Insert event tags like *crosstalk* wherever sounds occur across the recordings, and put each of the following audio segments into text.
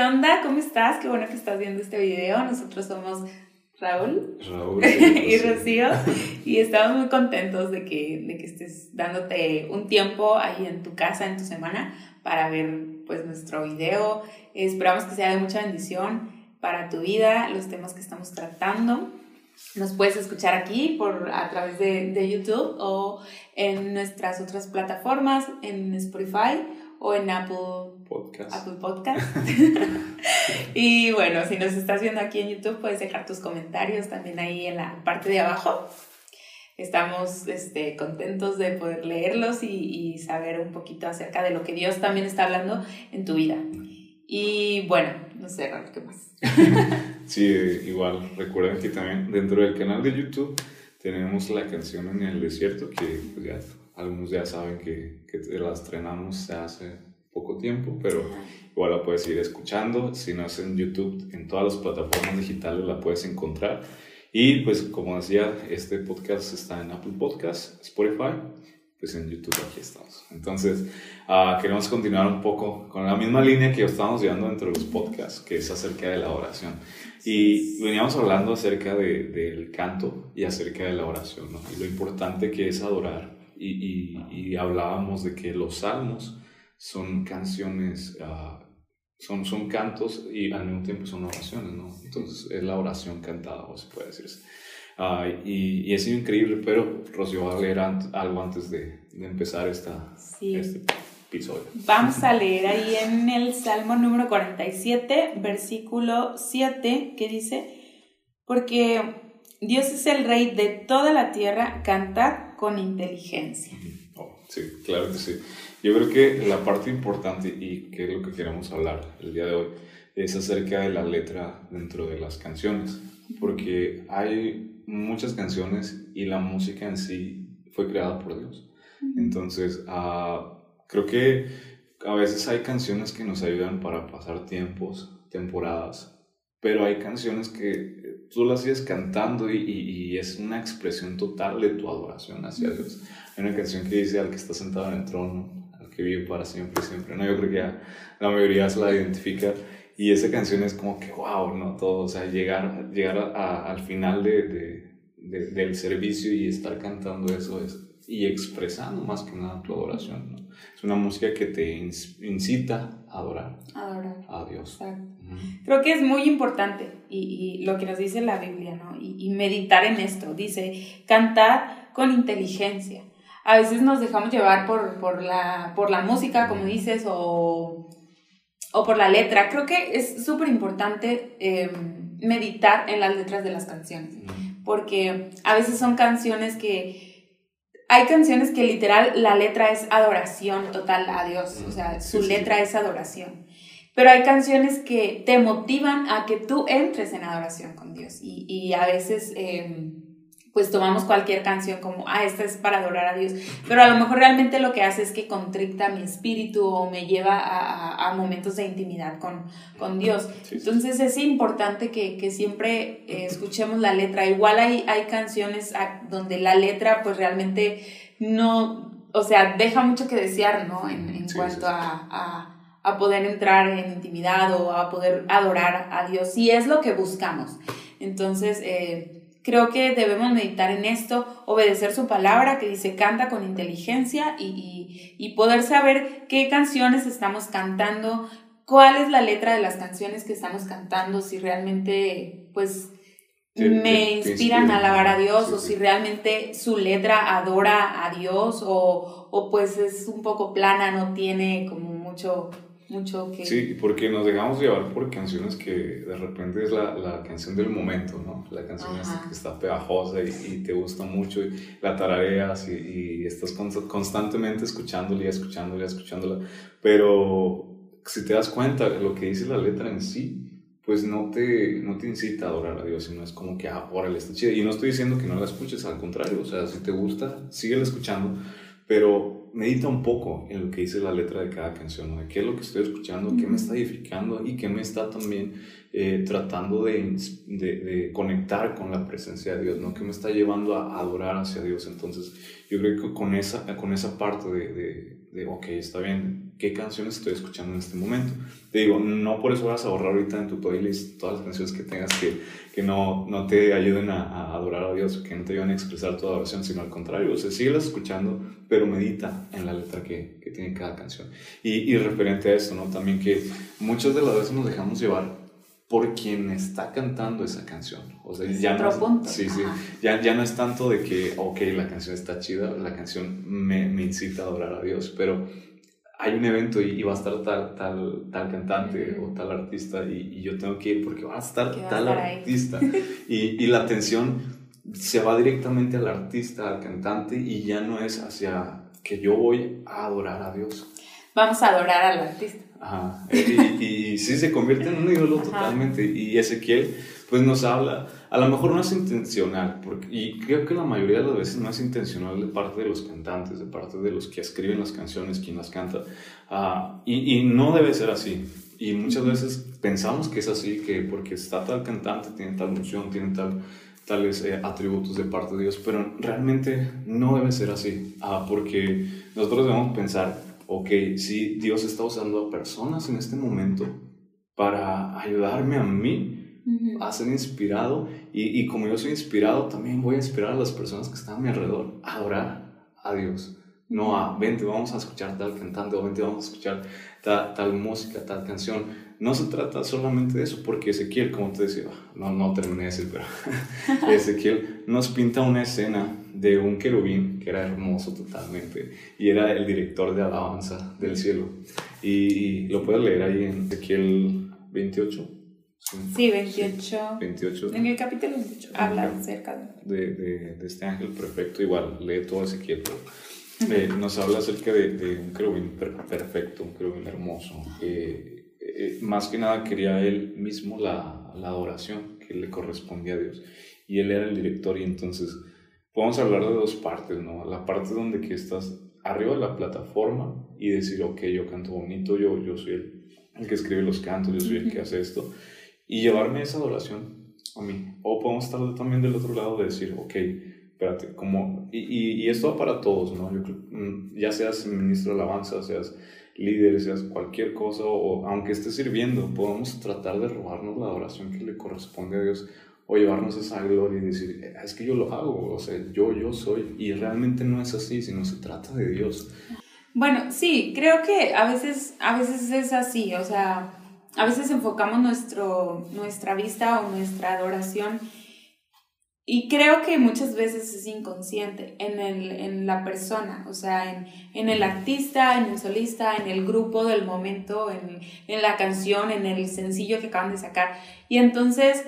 ¿Qué onda? ¿Cómo estás? Qué bueno que estás viendo este video. Nosotros somos Raúl, Raúl *laughs* y Rocío *laughs* y estamos muy contentos de que, de que estés dándote un tiempo ahí en tu casa, en tu semana, para ver pues nuestro video. Esperamos que sea de mucha bendición para tu vida, los temas que estamos tratando. Nos puedes escuchar aquí por, a través de, de YouTube o en nuestras otras plataformas, en Spotify o en Apple Podcast. Apple Podcast. *laughs* y bueno, si nos estás viendo aquí en YouTube, puedes dejar tus comentarios también ahí en la parte de abajo. Estamos este, contentos de poder leerlos y, y saber un poquito acerca de lo que Dios también está hablando en tu vida. Y bueno, no sé, Raúl, ¿qué más? *laughs* Sí, igual. Recuerden que también dentro del canal de YouTube tenemos la canción En el Desierto, que pues, ya algunos ya saben que, que la estrenamos hace poco tiempo, pero igual la puedes ir escuchando. Si no es en YouTube, en todas las plataformas digitales la puedes encontrar. Y pues como decía, este podcast está en Apple Podcast, Spotify, pues en YouTube aquí estamos. Entonces, uh, queremos continuar un poco con la misma línea que estamos llevando dentro de los podcasts, que es acerca de la oración. Y veníamos hablando acerca de, del canto y acerca de la oración, ¿no? Y lo importante que es adorar. Y, y, y hablábamos de que los salmos son canciones, uh, son, son cantos y al mismo tiempo son oraciones, ¿no? Entonces es la oración cantada, o se puede decir así. Uh, y, y, es increíble, pero Rocío va a leer algo antes de, de empezar esta, sí. este episodio. Vamos a leer ahí en el Salmo número 47, versículo 7, que dice, porque Dios es el rey de toda la tierra, cantad con inteligencia. Oh, sí, claro que sí. Yo creo que la parte importante y que es lo que queremos hablar el día de hoy es acerca de la letra dentro de las canciones, porque hay muchas canciones y la música en sí fue creada por Dios. Entonces, uh, creo que a veces hay canciones que nos ayudan para pasar tiempos, temporadas, pero hay canciones que tú las sigues cantando y, y, y, es una expresión total de tu adoración hacia Dios. Hay una canción que dice al que está sentado en el trono, al que vive para siempre y siempre. No, yo creo que ya la mayoría se la identifica y esa canción es como que wow, ¿no? Todo, o sea, llegar, llegar a, al final de, de, de, del servicio y estar cantando eso es, y expresando más que nada tu adoración, ¿no? Es una música que te incita a adorar, adorar. a Dios. Exacto. Uh -huh. Creo que es muy importante y, y, lo que nos dice la Biblia, ¿no? Y, y, meditar en esto. Dice, cantar con inteligencia. A veces nos dejamos llevar por, por, la, por la música, como dices, o, o por la letra. Creo que es súper importante eh, meditar en las letras de las canciones, uh -huh. porque a veces son canciones que hay canciones que literal la letra es adoración total a Dios, o sea, su sí, letra sí. es adoración. Pero hay canciones que te motivan a que tú entres en adoración con Dios y, y a veces eh, pues tomamos cualquier canción como, ah, esta es para adorar a Dios, pero a lo mejor realmente lo que hace es que contricta mi espíritu o me lleva a, a, a momentos de intimidad con, con Dios. Sí, Entonces es importante que, que siempre eh, escuchemos la letra. Igual hay, hay canciones donde la letra pues realmente no, o sea, deja mucho que desear, ¿no? En, en sí, cuanto a, a a poder entrar en intimidad o a poder adorar a Dios, si es lo que buscamos. Entonces, eh, creo que debemos meditar en esto, obedecer su palabra que dice canta con inteligencia y, y, y, poder saber qué canciones estamos cantando, cuál es la letra de las canciones que estamos cantando, si realmente pues te, me te, inspiran te a alabar a Dios sí, o si realmente su letra adora a Dios o, o pues es un poco plana, no tiene como mucho mucho que... Sí, porque nos dejamos llevar por canciones que de repente es la, la canción del momento, ¿no? La canción que está pegajosa y, y, te gusta mucho y la tarareas y, y estás constantemente escuchándola y escuchándola y escuchándola, pero si te das cuenta lo que dice la letra en sí, pues no te, no te incita a adorar a Dios, sino es como que, ah, órale, está chida. Y no estoy diciendo que no la escuches, al contrario, o sea, si te gusta, síguela escuchando, pero medita un poco en lo que dice la letra de cada canción, ¿no? de qué es lo que estoy escuchando, qué me está edificando y qué me está también eh, tratando de, de, conectar con la presencia de Dios, ¿no? que me está llevando a adorar hacia Dios. Entonces, yo creo que con esa, con esa parte de, de, ok, está bien, ¿qué canciones estoy escuchando en este momento? Te digo, no por eso vas a borrar ahorita en tu playlist todas las canciones que tengas que, que no, no te ayuden a, a, adorar a Dios, que no te ayuden a expresar tu adoración, sino al contrario, o sea, síguelas escuchando, pero medita en la letra que, que tiene cada canción. Y, y referente a eso, ¿no? También que muchas de las veces nos dejamos llevar por quien está cantando esa canción. O sea, ya otro no, punto. Sí, sí. Ya, ya no es tanto de que, ok, la canción está chida, la canción me, me incita a adorar a Dios, pero hay un evento y, va a estar tal, tal, tal cantante o tal artista y, y, yo tengo que ir porque va a estar tal artista. Y, y, la atención se va directamente al artista, al cantante y ya no es hacia que yo voy a adorar a Dios. Vamos a adorar al artista. Ajá. *laughs* Y, y, sí se convierte en un ídolo totalmente. Y Ezequiel, pues nos habla, a lo mejor no es intencional, porque, y creo que la mayoría de las veces no es intencional de parte de los cantantes, de parte de los que escriben las canciones, quien las canta. Uh, y, y, no debe ser así. Y muchas veces pensamos que es así, que porque está tal cantante, tiene tal función, tiene tal, tales eh, atributos de parte de Dios, pero realmente no debe ser así, uh, porque nosotros debemos pensar ok, si Dios está usando a personas en este momento para ayudarme a mí a ser inspirado y, y, como yo soy inspirado, también voy a inspirar a las personas que están a mi alrededor a adorar a Dios. No a, vente, vamos a escuchar tal cantante o vente, vamos a escuchar tal música, tal canción. No se trata solamente de eso, porque Ezequiel, como te decía, no, no terminé de decir, pero *laughs* Ezequiel nos pinta una escena de un querubín que era hermoso totalmente y era el director de alabanza del cielo. Y, lo puedes leer ahí en Ezequiel 28. Sí, 28. 28. En el capítulo 28 habla acerca de, de, de, este ángel perfecto. Igual, lee todo Ezequiel, eh, nos habla acerca de, de, un querubín perfecto, un querubín hermoso. Eh, eh, más que nada quería él mismo la, la adoración que le correspondía a Dios. Y él era el director y entonces podemos hablar de dos partes, ¿no? La parte donde que estás arriba de la plataforma y decir, ok, yo canto bonito, yo, yo soy el, que escribe los cantos, yo soy el que hace esto, y llevarme esa adoración a mí. O podemos estar también del otro lado de decir, ok, espérate, como, y, y, esto va para todos, ¿no? Yo, mm, ya seas ministro de alabanza, seas líder, seas cualquier cosa, o aunque estés sirviendo, podemos tratar de robarnos la adoración que le corresponde a Dios o llevarnos esa gloria y decir, eh, es que yo lo hago, o sea, yo, yo soy, y realmente no es así, sino se trata de Dios. Bueno, sí, creo que a veces, a veces es así, o sea, a veces enfocamos nuestro, nuestra vista o nuestra adoración y creo que muchas veces es inconsciente en, el, en la persona, o sea, en, en, el artista, en el solista, en el grupo del momento, en, en la canción, en el sencillo que acaban de sacar. Y entonces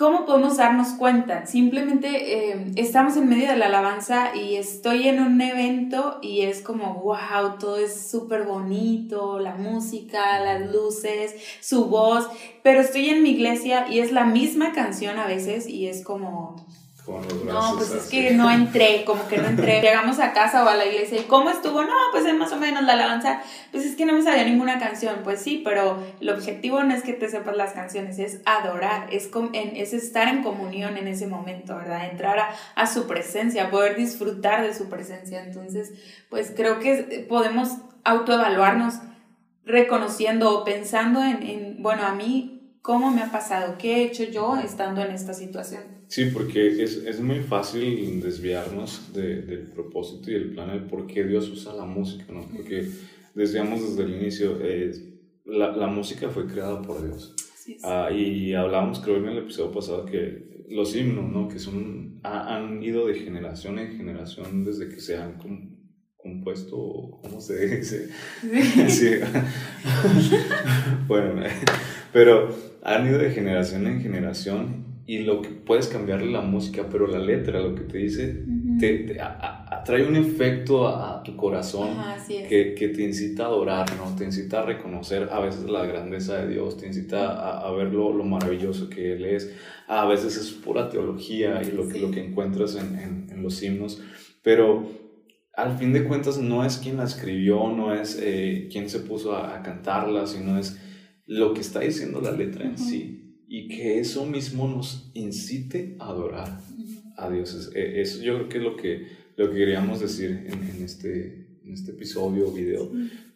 ¿Cómo podemos darnos cuenta? Simplemente eh, estamos en medio de la alabanza y estoy en un evento y es como, wow, todo es súper bonito, la música, las luces, su voz, pero estoy en mi iglesia y es la misma canción a veces y es como, no, pues es que no entré, como que no entré. *laughs* Llegamos a casa o a la iglesia y ¿cómo estuvo? No, pues es más o menos la alabanza. Pues es que no me sabía ninguna canción. Pues sí, pero el objetivo no es que te sepas las canciones, es adorar, es, es estar en comunión en ese momento, ¿verdad? Entrar a, a su presencia, poder disfrutar de su presencia. Entonces, pues creo que podemos autoevaluarnos reconociendo o pensando en, en, bueno, a mí, ¿cómo me ha pasado? ¿Qué he hecho yo estando en esta situación? Sí, porque es, es muy fácil desviarnos de, del propósito y el plan de por qué Dios usa la música, ¿no? Porque decíamos desde el inicio, eh, la, la, música fue creada por Dios. Ah, y hablamos, creo, en el episodio pasado que los himnos, ¿no? Que son, han ido de generación en generación desde que se han compuesto, ¿cómo se dice? *laughs* Sí. *laughs* *laughs* bueno, pero han ido de generación en generación y lo que puedes cambiarle la música, pero la letra, lo que te dice, te, atrae un efecto a, tu corazón que, que, te incita a adorar, ¿no? Te incita a reconocer a veces la grandeza de Dios, te incita a, a ver lo, lo, maravilloso que Él es. A veces es pura teología y lo, que, lo que encuentras en, en, en los himnos, pero al fin de cuentas no es quien la escribió, no es eh, quien se puso a, cantarla, sino es lo que está diciendo la letra en sí. Y que eso mismo nos incite a adorar a Dios. Eh, eso yo creo que es lo que, lo que queríamos decir en, este, en este episodio o video.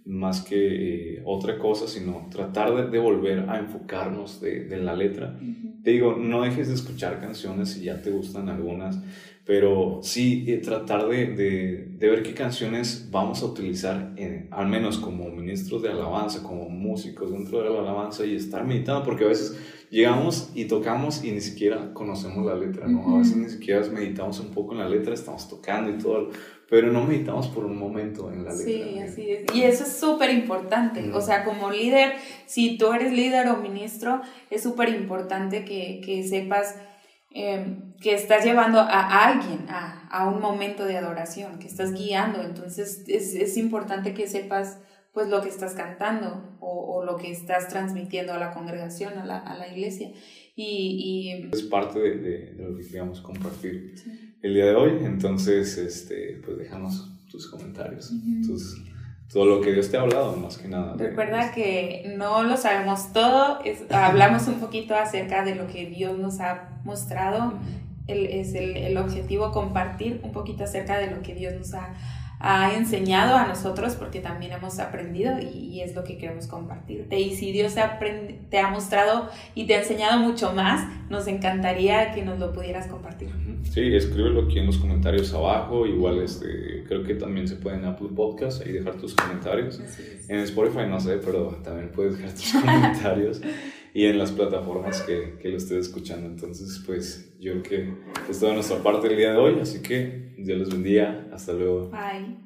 Más que eh, otra cosa, sino tratar de, volver a enfocarnos de, de la letra. Te digo, no dejes de escuchar canciones si ya te gustan algunas pero sí eh, tratar de, de, de, ver qué canciones vamos a utilizar, al menos como ministros de alabanza, como músicos dentro de la alabanza y estar meditando, porque a veces llegamos y tocamos y ni siquiera conocemos la letra, ¿no? A veces ni siquiera meditamos un poco en la letra, estamos tocando y todo, pero no meditamos por un momento en la letra. Sí, así es. Y eso es súper importante. O sea, como líder, si tú eres líder o ministro, es súper importante que, que sepas Em, que estás llevando a alguien a, a, un momento de adoración, que estás guiando. Entonces es, es importante que sepas pues lo que estás cantando o, o, lo que estás transmitiendo a la congregación, a la, a la iglesia. Y, y, Es parte de, de, lo que queríamos compartir el día de hoy. Entonces, este, pues déjanos tus comentarios, tus todo lo que Dios te ha hablado, más que nada. Recuerda que no lo sabemos todo, hablamos un poquito acerca de lo que Dios nos ha mostrado. El, es el, el, objetivo compartir un poquito acerca de lo que Dios nos ha ha enseñado a nosotros porque también hemos aprendido y, es lo que queremos compartirte. Y si Dios te ha mostrado y te ha enseñado mucho más, nos encantaría que nos lo pudieras compartir. Sí, escríbelo aquí en los comentarios abajo. Igual este, creo que también se puede en Apple Podcast ahí dejar tus comentarios. En Spotify no sé, pero también puedes dejar tus *laughs* comentarios. Y en las plataformas que, que, lo estés escuchando. Entonces, pues yo creo que es toda nuestra parte el día de hoy, así que Dios les bendiga, hasta luego. Bye.